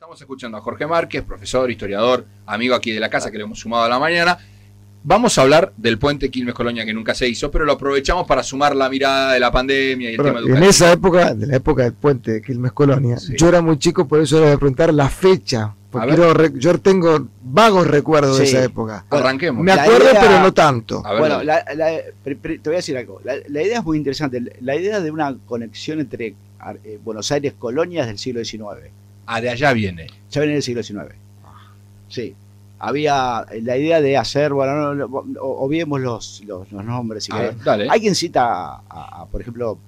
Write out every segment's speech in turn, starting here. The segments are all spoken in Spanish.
Estamos escuchando a Jorge Márquez, profesor, historiador, amigo aquí de la casa que le hemos sumado a la mañana. Vamos a hablar del puente Quilmes Colonia que nunca se hizo, pero lo aprovechamos para sumar la mirada de la pandemia y el Pero tema en educativo. esa época, de la época del puente de Quilmes Colonia, Sí. yo era muy chico, por eso era de preguntar la fecha. A Porque re- yo tengo vagos recuerdos de esa época. Arranquemos. Me acuerdo, idea- pero no tanto. A ver, Bueno, la- te voy a decir algo. La, la idea es muy interesante. La idea de una conexión entre eh, Buenos Aires colonias del siglo XIX. Ah, de allá viene. Ya viene del siglo XIX. Sí. Había la idea de hacer, bueno, no, obviemos los, los, los nombres. si ver, quien cita, a, a, por ejemplo,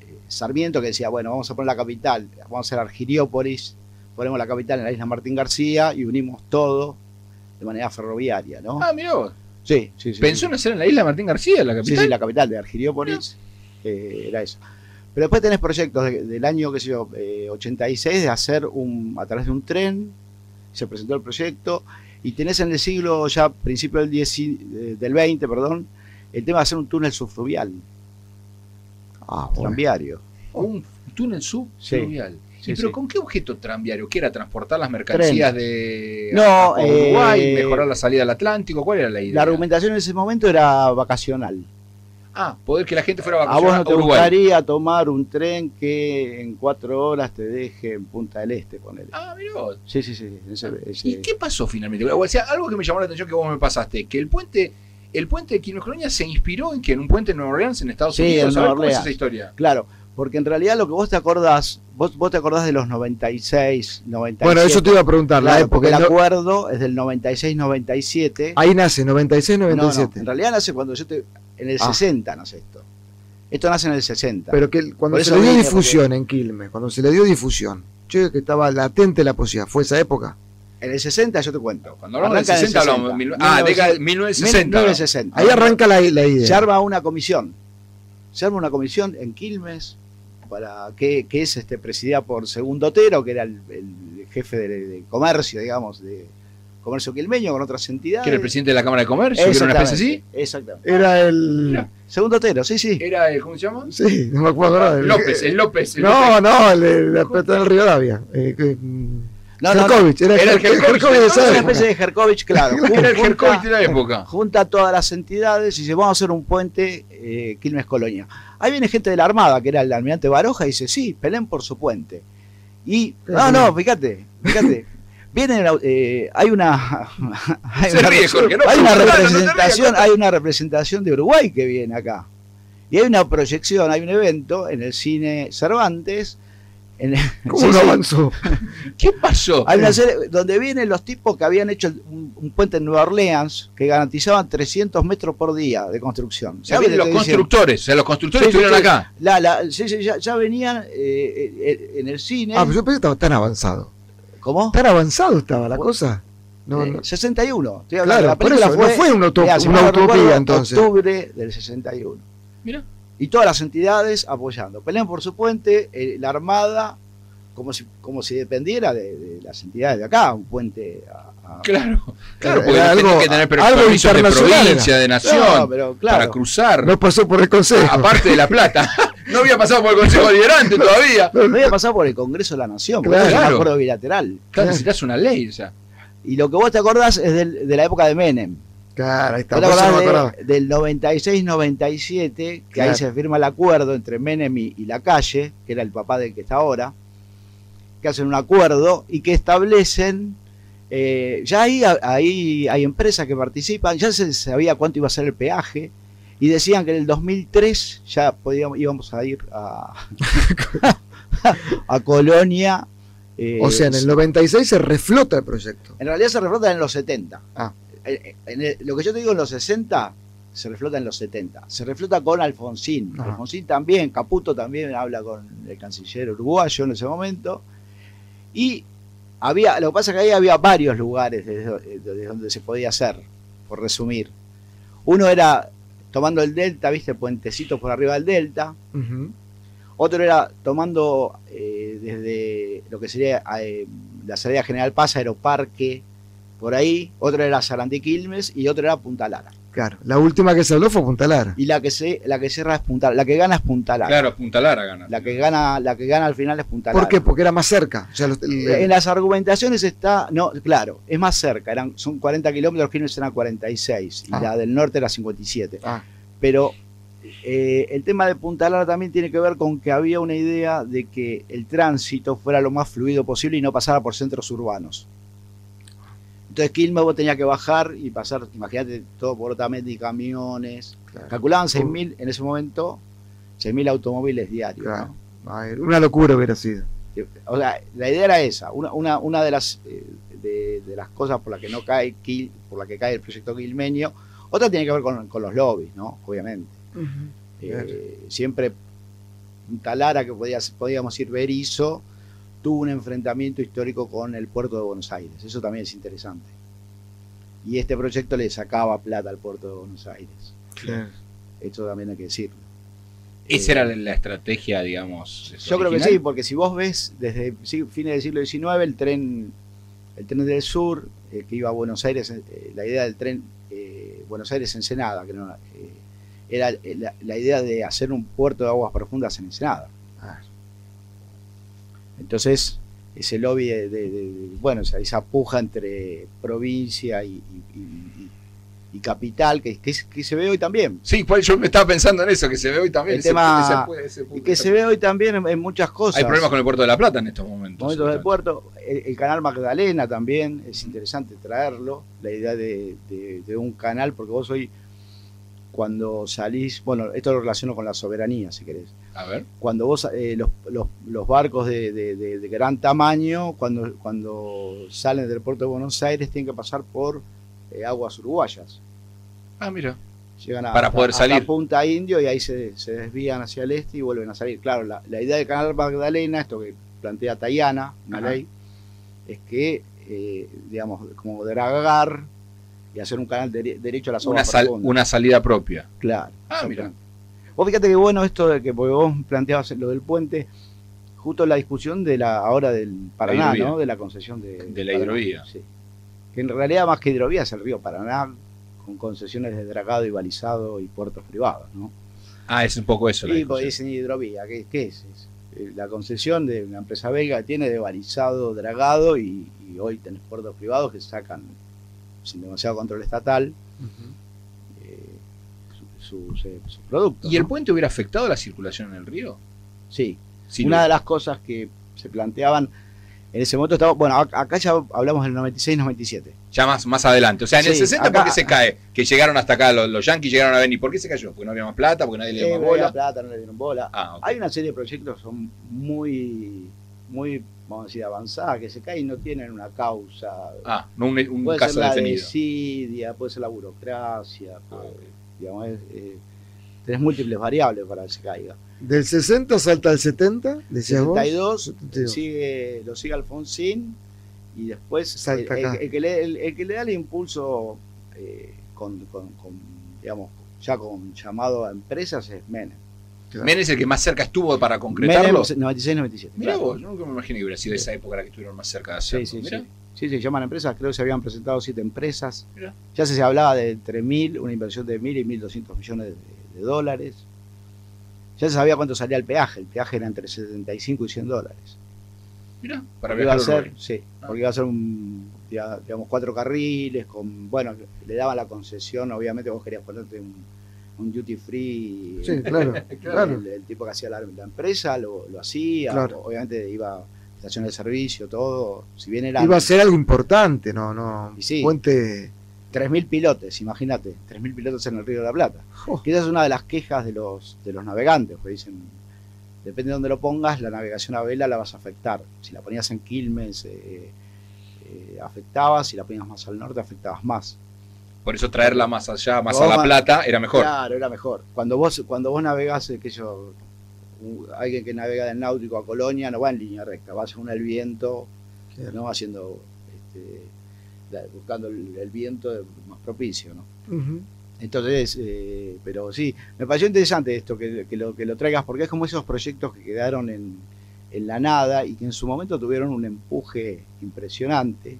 eh, Sarmiento, que decía, bueno, vamos a poner la capital, vamos a hacer Argiriópolis, ponemos la capital en la isla Martín García y unimos todo de manera ferroviaria, ¿no? Ah, mirá vos. sí, sí, sí. Pensó sí. en hacer en la isla Martín García, la Sí, capital. sí, la capital de Argiriópolis eh, era eso. Pero después tenés proyectos de- del año, qué sé yo, eh, 86 de hacer un, a través de un tren, se presentó el proyecto, y tenés en el siglo ya, principio del, 10 eh, del 20, perdón, el tema de hacer un túnel subfluvial, Ah, tranviario. Un túnel subfluvial. Sí, ¿Y pero sí. con qué objeto tranviario? ¿Qué era? ¿Transportar las mercancías de No, a- a Uruguay? eh, ¿Mejorar la salida al Atlántico? ¿Cuál era la idea? La argumentación en ese momento era vacacional. Ah, poder que la gente fuera a A vos vacacionar no a te Uruguay. gustaría tomar un tren que en cuatro horas te deje en Punta del Este, ponele. Ah, mirá vos. Sí, sí, sí. ese- ese- ¿Y qué pasó finalmente? O sea, algo que me llamó la atención que vos me pasaste, que el puente, el puente de Quilmes Colonia se inspiró en que en un puente en Nueva Orleans, en Estados Sí, Unidos. en Nueva ¿cómo es esa historia? Claro, porque en realidad lo que vos te acordás, vos, vos te acordás de los 96, 97. Bueno, eso te iba a preguntar, la Claro, época. porque el no- acuerdo es del 96-97. ahí nace, 96, No, no, 97. en realidad nace cuando yo te... En el Ah. 60 nace esto. Esto nace en el 60. Pero que cuando Por se le dio difusión en Quilmes, cuando se le dio difusión, yo que estaba latente la posibilidad, ¿fue esa época? en el 60 yo te cuento. Cuando hablamos del Arranca en el 60, hablamos de 60. mil- ah, década de 1960. 1960. 1960. Ahí arranca la, la idea. Se arma una comisión. Se arma una comisión en Quilmes para que, que es este presidida por Segundo Otero, que era el, el jefe de, de comercio, digamos, de comercio quilmeño con otras entidades. Que era el presidente de la Cámara de Comercio, que era una especie así. Exactamente. Era el... Mira. Segundo Otero, sí, sí. Era el, ¿cómo se llama? Sí, no me acuerdo ahora. del- López, el López. el No, López. no, el pelota del Rivadavia. Eh, que, mm, No, no, era, Era el Es una especie de Herkovich, claro. Era el Junta- Herkovich de la época. Junta a todas las entidades y dice, vamos a hacer un puente eh, Quilmes Colonia. Ahí viene gente de la Armada, que era el almirante Baroja, y dice, sí, peleen por su puente. Y, no, no, fíjate, fíjate. Viene, eh, hay una, hay una, ríe, Jorge, no, hay una no, no, no te representación, hay una representación de Uruguay que viene acá. Y hay una proyección, hay un evento en el cine Cervantes. En el- ¿Cómo no avanzó? ¿Qué pasó? Hay una serie donde vienen los tipos que habían hecho un, un puente en Nueva Orleans que garantizaban 300 metros por día de construcción. ¿Sabes vienen lo los constructores, o sea, los constructores Sí, estuvieron sí. acá. La, la- sí, sí, ya, ya venían eh, eh, en el cine. Ah, pero yo pensé que estaba tan avanzado. ¿Cómo? Tan avanzado estaba la cosa. No, Eh, no. 61. Estoy hablando, Claro, la por película eso, no fue una, utop- mirá, si una mal no utopía recuerdo, entonces. Octubre del 61. Mira. Y todas las entidades apoyando. Pelean por su puente, eh, la Armada, como si, como si dependiera de, de las entidades de acá, un puente a, a- Claro, claro, Era porque algo- que tener algo permisos de internacional provincia, de nación, No, pero claro. para cruzar. No pasó por el consejo. Aparte de La Plata. no había pasado por el Consejo Deliberante todavía. No había pasado por el Congreso de la Nación, porque Claro. es un acuerdo bilateral. Claro, necesitas una ley, o sea. Y lo que vos te acordás es del- de la época de Menem. Claro, ahí está. ¿Vos te acordás de- del 96-97, que Claro. ahí se firma el acuerdo entre Menem y, y la calle, que era el papá del que está ahora, que hacen un acuerdo y que establecen, eh, ya ahí, ahí hay empresas que participan, ya se sabía cuánto iba a ser el peaje, y decían que en el 2003 ya podíamos, íbamos a ir a, a Colonia. eh, O sea, en el 96 se reflota el proyecto. en realidad se reflota en los 70. Ah. En- en el- lo que yo te digo en los 60 se reflota en los 70. Se reflota con Alfonsín. Ajá. Alfonsín también, Caputo también habla con el canciller uruguayo en ese momento. Y había, lo que pasa es que ahí había varios lugares desde, desde donde se podía hacer, por resumir. Uno era tomando el delta, viste, puentecitos por arriba del delta. Otro era tomando eh, desde lo que sería eh, la salida General Paz, Aeroparque, por ahí. Otro era Sarandí Quilmes y otro era Punta Lara. Claro, la última que se habló fue Punta Lara. Y la que se, la que cierra es Punta la que gana es Punta Lara. Claro, Punta Lara gana. La que gana, la que gana al final es Punta Lara. ¿Por qué? Porque era más cerca. O sea, los- el- En las argumentaciones está, no, claro, es más cerca, eran, son 40 kilómetros, Quilmes eran 46 y Ah. la del norte era 57. Ah, Pero eh, el tema de Punta Lara también tiene que ver con que había una idea de que el tránsito fuera lo más fluido posible y no pasara por centros urbanos. Entonces Quilmes vos tenías que bajar y pasar, imagínate, todo por Otamendi, camiones. claro. Calculaban 6.000 en ese momento, 6.000 automóviles diarios. Claro. ¿no? A ver, una locura hubiera sido. O sea, la idea era esa. Una, una, una de las eh, de, de las cosas por la que no cae Quil- por la que cae el proyecto quilmeño, otra tiene que ver con, con los lobbies, ¿no? Obviamente. Eh, Claro. siempre Punta Lara, que podía, podíamos ir Berizo, tuvo un enfrentamiento histórico con el puerto de Buenos Aires. Eso también es interesante. Y este proyecto le sacaba plata al puerto de Buenos Aires. Claro. Esto también hay que decirlo. Esa era la, estrategia, digamos. Yo creo que sí, porque si vos ves desde fines del siglo XIX el tren, el tren del sur eh, que iba a Buenos Aires, eh, la idea del tren eh, Buenos Aires Ensenada, que no, eh, era eh, la, la idea de hacer un puerto de aguas profundas en Ensenada. Ah, Entonces ese lobby de, de- de- bueno, esa, esa puja entre provincia y, y- y- y capital que, que, se ve hoy también. Sí, pues yo me estaba pensando en eso, que se ve hoy también. El ese- tema- ese- ese Y punto. que se ve hoy también en, en muchas cosas. Hay problemas con el puerto de la Plata en estos momentos. momentos del puerto. El, el canal Magdalena también, es interesante traerlo, la idea de, de- de un canal, porque vos hoy, cuando salís, bueno, esto lo relaciono con la soberanía, si querés. A ver. Cuando vos, eh, los, los- los barcos de, de- de- de gran tamaño, cuando, cuando salen del puerto de Buenos Aires, tienen que pasar por eh, aguas uruguayas. Ah, mira. Llegan a, Para hasta- poder hasta salir. Punta Indio y ahí se, se desvían hacia el este y vuelven a salir. Claro, la, la idea del canal Magdalena, esto que plantea Tayana, una Ajá. ley, es que, eh, digamos, como dragar y hacer un canal dere- derecho a las Una, sal- una salida propia. Claro. Ah, exactamente. Vos fíjate que bueno esto de que porque vos planteabas lo del puente, justo la discusión de la ahora del Paraná. ¿no? De la concesión de, De la Paraná, hidrovía. sí. Que en realidad más que hidrovía es el río Paraná, con concesiones de dragado y balizado y puertos privados, ¿no? Ah, es un poco eso. la Y pues dicen hidrovía, ¿qué, qué es? Es, eh, La concesión de una empresa belga que tiene de balizado, dragado y, y hoy tenés puertos privados que sacan sin demasiado control estatal eh, su- sus, eh, sus productos. ¿Y el ¿no? puente hubiera afectado la circulación en el río? Sí, una de las cosas que se planteaban en ese momento estaba, bueno, ac- acá ya hablamos del 96-97. ya más, más adelante. O sea, en el Sí, 60, ¿por acá- qué se cae? Que llegaron hasta acá, los, los yanquis llegaron a venir. ¿Por qué se cayó? Porque no había más plata, porque nadie le dio Eh, más no había bola. plata, no le dieron bola. Ah. Hay una serie de proyectos son muy, muy, vamos a decir, avanzadas, que se caen y no tienen una causa. Ah, no un, un puede caso ser la definido. desidia, puede ser la burocracia, Ah, puede- digamos, es, eh, tenés múltiples variables para que se caiga. Del 60 salta al 70, decías vos. 72 72. sigue, lo sigue Alfonsín y después el, Salta el- acá. el que le, el- el que le da el impulso eh, con, con- con, digamos, ya con llamado a empresas es Menem. Claro. Menem es el que más cerca estuvo para concretarlo. Menem 96-97. Mirá claro. vos, yo nunca me imaginé que hubiera sido esa época la que estuvieron más cerca de hacerlo. Sí, sí, Mirá. sí. Sí, se llaman empresas, creo que se habían presentado siete empresas. Mirá. Ya se, se hablaba de entre mil, una inversión de mil y mil doscientos millones de, de dólares. Ya se sabía cuánto salía el peaje, el peaje era entre 75 y 100 dólares. Mirá, para Porque iba a viajar ser, sí, Ah. porque iba a ser un, diga- digamos, cuatro carriles, con, bueno, le daban la concesión, obviamente vos querías ponerte un, un duty free. Sí, claro, claro. El, el tipo que hacía la, la empresa lo, lo hacía, Claro. obviamente iba a estaciones de servicio, todo, si bien era Iba a ser algo importante, no, no. Y sí. Puente. 3.000 pilotes, imagínate, 3.000 pilotos en el Río de la Plata. Jo, Que esa es una de las quejas de los, de los navegantes, porque dicen, depende de dónde lo pongas, la navegación a vela la vas a afectar. Si la ponías en Quilmes, eh, eh, afectabas, si la ponías más al norte, afectabas más. Por eso traerla más allá, más a La Plata, era mejor. Claro, era mejor. Cuando vos, cuando vos navegás, que yo, alguien que navega del náutico a Colonia no va en línea recta, va según el viento, Claro. no haciendo, este, buscando el, el viento más propicio, ¿no? Entonces, eh, pero sí, me pareció interesante esto, que, que lo, que lo traigas, porque es como esos proyectos que quedaron en, en la nada y que en su momento tuvieron un empuje impresionante.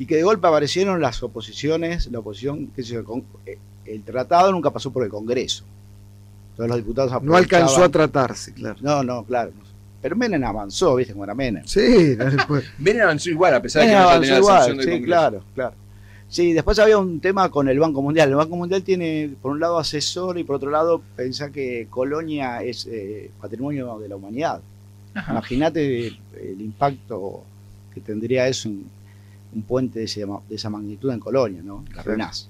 Y que de golpe aparecieron las oposiciones, la oposición, qué sé yo, con- eh, el tratado nunca pasó por el Congreso. Todos los diputados No alcanzó a tratarse, claro. No, no, claro. Pero Menem avanzó, ¿viste cómo era Menem? Sí, puede. Menem avanzó igual, a pesar de que no avanzó tenía la igual, sanción del sí, Congreso. claro, claro. Sí, después había un tema con el Banco Mundial. El Banco Mundial tiene, por un lado, asesor y por otro lado, pensá que Colonia es eh, patrimonio de la humanidad. Imagínate el, el impacto que tendría eso en un puente de, ese- de esa magnitud en Colonia, ¿no? La Claro. arruinás.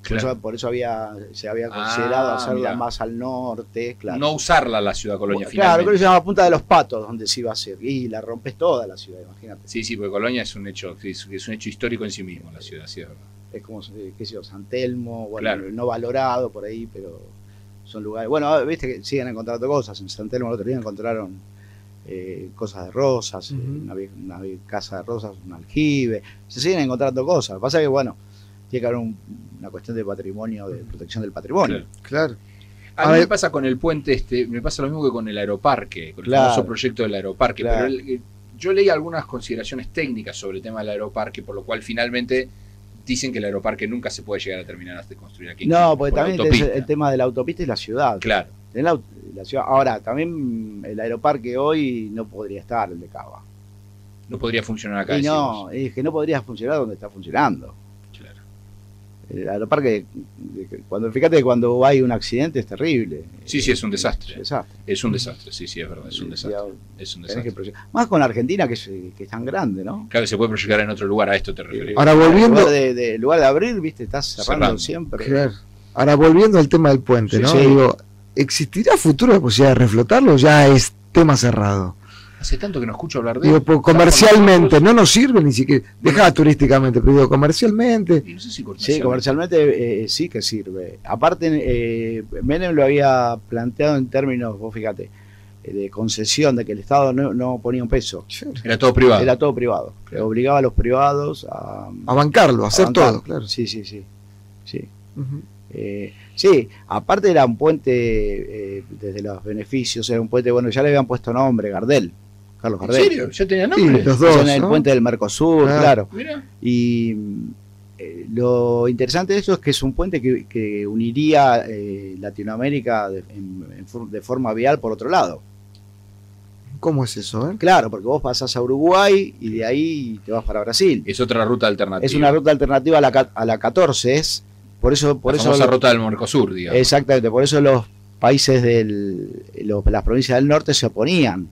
Por, Claro. eso, por eso había, se había Ah, considerado hacerla mirá. más al norte, claro. No usarla la ciudad colonia claro, finalmente. creo que se llama Punta de los Patos, donde se iba a hacer. Y la rompes toda la ciudad, imagínate. Sí, sí, porque Colonia es un hecho, es, es un hecho histórico en sí mismo, la ciudad, sí, es verdad. es como, eh, qué sé yo, San Telmo, bueno, Claro. no valorado por ahí, pero son lugares. Bueno, viste que siguen encontrando cosas. En San Telmo el otro día encontraron eh, cosas de rosas, eh, una, casa de rosas, un aljibe. Se siguen encontrando cosas. Lo que pasa es que, bueno, tiene que haber un- una cuestión de patrimonio, de protección del patrimonio. Claro. Claro. A, A mí ver. me pasa con el puente este, me pasa lo mismo que con el aeroparque, con Claro. el famoso proyecto del aeroparque. Claro. Pero el- el- yo leí algunas consideraciones técnicas sobre el tema del aeroparque, por lo cual finalmente dicen que el aeroparque nunca se puede llegar a terminar hasta construir aquí. No, porque por también tenés el tema de la autopista y la ciudad. Claro, Tenés la, la ciudad. Ahora, también el aeroparque hoy no podría estar, el de Cava. no podría funcionar acá. Y decimos. no, es que no podría funcionar donde está funcionando. Claro. El aeroparque, cuando, fíjate que cuando hay un accidente es terrible. Sí, sí, es un desastre. Desastre. Es un desastre, sí, sí, es verdad, es un desastre. Es un que desastre. Más con Argentina, que es, que es tan grande, ¿no? Claro, se puede proyectar en otro lugar, a esto te referís. Ahora En volviendo, lugar de, de- en lugar de abrir, viste, estás cerrando, Cerrando. siempre. claro. Ahora volviendo al tema del puente, Sí, ¿no? sí. Digo, ¿existirá futuro la posibilidad de reflotarlo o ya es tema cerrado? Hace tanto que no escucho hablar de Digo, pues, comercialmente, no nos sirve ni siquiera, deja turísticamente, pero digo, comercialmente, no sé si Sí, comercialmente. comercialmente eh, sí que sirve. Aparte, eh, Menem lo había planteado en términos, vos fíjate, eh, de concesión, de que el Estado no, no ponía un peso. Era todo privado. Era todo privado. Claro. Obligaba a los privados a, a bancarlo, a hacer bancar. todo, claro. Sí, sí, sí. sí. Eh, sí, aparte era un puente eh, desde los beneficios, era un puente, bueno, ya le habían puesto nombre, Gardel, Carlos ¿En Gardel. serio? ¿Ya tenía Sí, nombre? los dos, el ¿no? puente del Mercosur, Claro. claro. Mira. Y eh, lo interesante de eso es que es un puente que, que uniría eh, Latinoamérica de, en- en de forma vial por otro lado. ¿Cómo es eso, eh? Claro, porque vos pasás a Uruguay y de ahí te vas para Brasil. Es otra ruta alternativa. Es una ruta alternativa a la, a la 14, es por eso, por la eso lo- ruta del Mercosur, digamos. Exactamente, por eso los países los- las provincias del norte se oponían,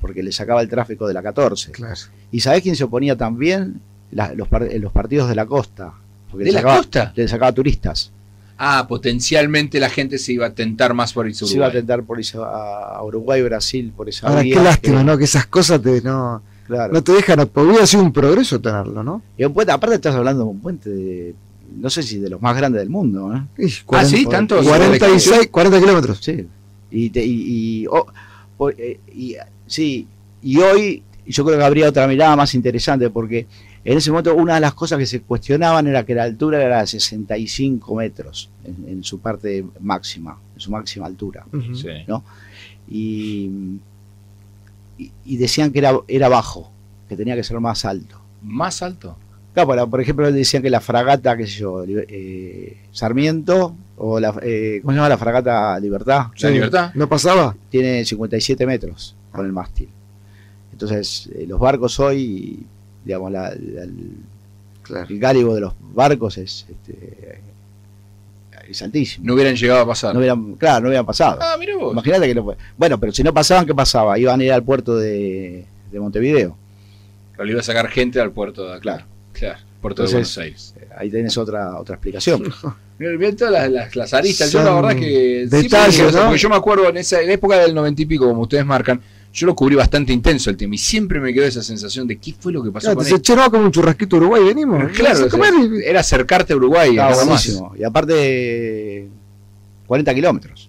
porque le sacaba el tráfico de la 14. Claro. ¿Y sabés quién se oponía también? La- los, par- los partidos de la costa. Porque ¿De le la sacaba, costa? le sacaba turistas. Ah, potencialmente la gente se iba a tentar más por irse a Se iba a Uruguay. tentar por a Uruguay, Brasil, por esa Ahora, qué lástima, que- ¿no? Que esas cosas te, no, Claro. no te dejan, hubiera sido un progreso tenerlo, ¿no? Y un puente, aparte estás hablando de un puente de, no sé si de los más grandes del mundo, ¿eh? Y Ah, sí, tanto. 46, 40 kilómetros. Sí. Y, te- y, y- oh, eh, y- sí, y hoy yo creo que habría otra mirada más interesante porque en ese momento una de las cosas que se cuestionaban era que la altura era de 65 metros en, en su parte máxima, en su máxima altura. Sí. Y, y, y decían que era, era bajo, que tenía que ser más alto. ¿Más alto? Claro, por- ejemplo, decían que la fragata, qué sé yo, eh, Sarmiento, o la, eh, ¿cómo se llama la fragata Libertad? ¿La libertad? ¿No pasaba? tiene 57 metros con el mástil. Entonces, eh, los barcos hoy, digamos, la- la- el, Claro. el gálibo de los barcos es, este, es altísimo. No hubieran llegado a pasar. No hubieran, claro, no hubieran pasado. Ah, mira vos. Imagínate que no fue. Bueno, pero si no pasaban, ¿qué pasaba? Iban a ir al puerto de, de Montevideo. Pero le iba a sacar gente al puerto de acá. Claro. Puerto Entonces- de Buenos Aires. Eh, Ahí tenés otra, otra explicación. Mira, mirá todas las, las, las aristas. Yo la Son verdad que. sí, detalles, porque, ¿no? porque yo me acuerdo en esa en la época del noventa y pico, como ustedes marcan, yo lo cubrí bastante intenso el tema y siempre me quedó esa sensación de qué fue lo que pasó Claro, con te él. no, como un churrasquito Uruguay, venimos. Claro, a y- era acercarte a Uruguay. Estaba nada más. Y aparte, 40 kilómetros.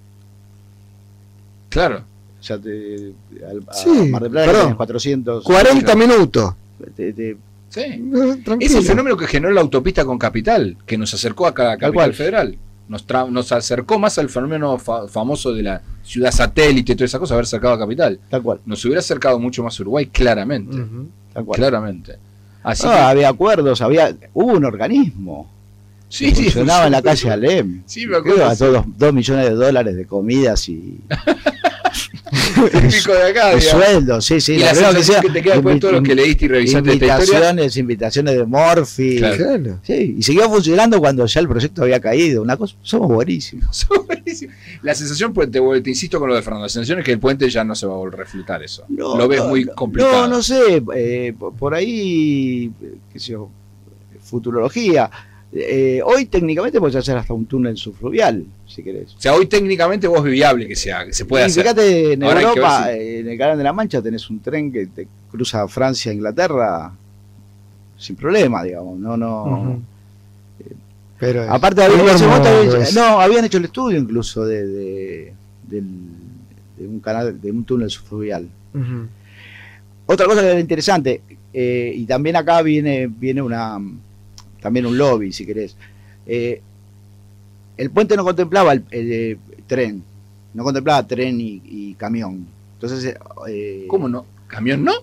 Claro. O sea, te, al, a Sí, Mar del Plata perdón. tenés 400. 40 minutos. te- te- Sí. Eh, Es el fenómeno que generó la autopista con Capital, que nos acercó a Tal Capital cual. Federal. Nos, tra- nos acercó más al fenómeno fa- famoso de la ciudad satélite y toda esa cosa, haber sacado a Capital. tal cual, Nos hubiera acercado mucho más a Uruguay, claramente. Ujú. tal cual. Claramente. Así Ah, que, había acuerdos, había, hubo un organismo sí, que sí, funcionaba en la calle Alem. Sí, me acuerdo, Creo sí. todos dos millones de dólares de comidas y Típico de acá, digamos. sueldos, sí, sí. y la sea, que te queda después de todo lo que leíste y revisaste esta historia. invitaciones, invitaciones de Morphy. Claro. Claro. Sí, y siguió funcionando cuando ya el proyecto había caído. Una cosa, somos buenísimos. La sensación, pues, te, te insisto con lo de Fernando, la sensación es que el puente ya no se va a volver a refletar eso. No, lo ves no, muy complicado. No, no sé, eh, por ahí, qué sé yo, futurología. Eh, hoy técnicamente puedes hacer hasta un túnel subfluvial, si querés. O sea, hoy técnicamente vos es viable que, sea, que se pueda y hacer. fíjate, en Ahora Europa, eh, en el Canal de la Mancha tenés un tren que te cruza Francia e Inglaterra sin problema, digamos. No, no. Ujú. Pero es- Aparte, había- es en ese momento hermoso, había- es- no, habían hecho el estudio incluso de, de, del- de un canal, de un túnel subfluvial. Otra cosa que era interesante, eh, y también acá viene, viene una también un lobby, si querés. Eh, el puente no contemplaba el, el, eh, tren, no contemplaba tren y, y camión. Entonces, eh, ¿Cómo no? ¿Camión no?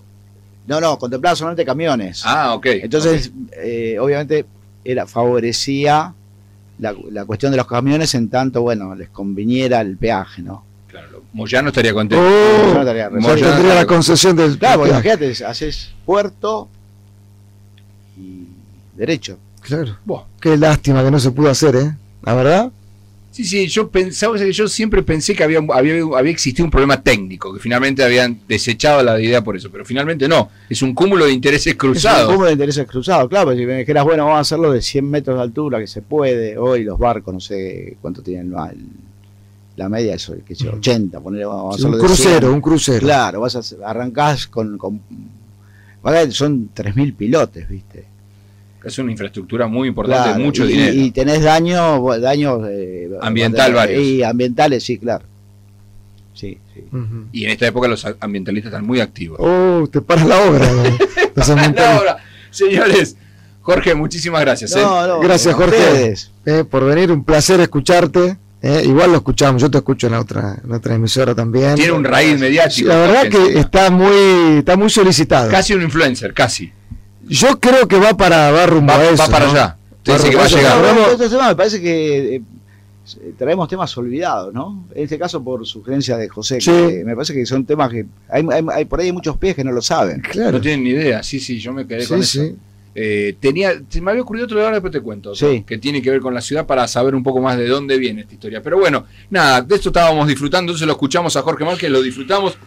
No, no, contemplaba solamente camiones. Ah, ok. Entonces, eh, obviamente, era favorecía la, la cuestión de los camiones en tanto, bueno, les conviniera el peaje, ¿no? Claro, Moyano estaría contento. Oh, estaría Moyano- resuelto. tendría la concesión del. Claro, porque Claro, imagínate, haces puerto y derecho. Claro. Buah. Qué lástima que no se pudo hacer, ¿eh? La verdad. Sí, sí, yo pensaba que yo siempre pensé que había, había, había existido un problema técnico, que finalmente habían desechado la idea por eso, pero finalmente no, es un cúmulo de intereses Es un cruzados. cúmulo de intereses cruzados, claro, si me dijeras, bueno, vamos a hacerlo de 100 metros de altura, que se puede, hoy los barcos, no sé cuánto tienen la, la media, eso, que sé, 80, poner, vamos a Sí, un hacerlo de 100. crucero, un crucero. Claro, vas a arrancás con, con son 3.000 pilotes, ¿viste? Es una infraestructura muy importante, Claro, mucho y, dinero. Y tenés daños, daños eh, Ambiental varios. Y ambientales, sí, claro. Sí, sí. Y en esta época los ambientalistas están muy activos. Oh, te paras la obra. señores, Jorge, muchísimas gracias. ¿eh? No, no, Gracias, Jorge. Eh, por venir, un placer escucharte. eh, igual lo escuchamos, yo te escucho en la otra, en la otra emisora también. Tiene un raíz mediático. la verdad que está muy, está muy solicitado. Casi un influencer, casi. Yo creo que va para va rumbo Va, a eso. va para ¿no? allá. Usted Va dice que va a llegar. No, me parece que eh, traemos temas olvidados, ¿no? En este caso por sugerencia de José, Sí. que me parece que son temas que hay, hay- hay- por ahí hay muchos pies que no lo saben. Claro. No tienen ni idea. Sí, sí, yo me quedé con Sí, eso. sí. Eh, tenía, se me había ocurrido otro ahora después te cuento, Sí. que tiene que ver con la ciudad para saber un poco más de dónde viene esta historia. Pero bueno, nada, de esto estábamos disfrutando, entonces lo escuchamos a Jorge Márquez, lo disfrutamos.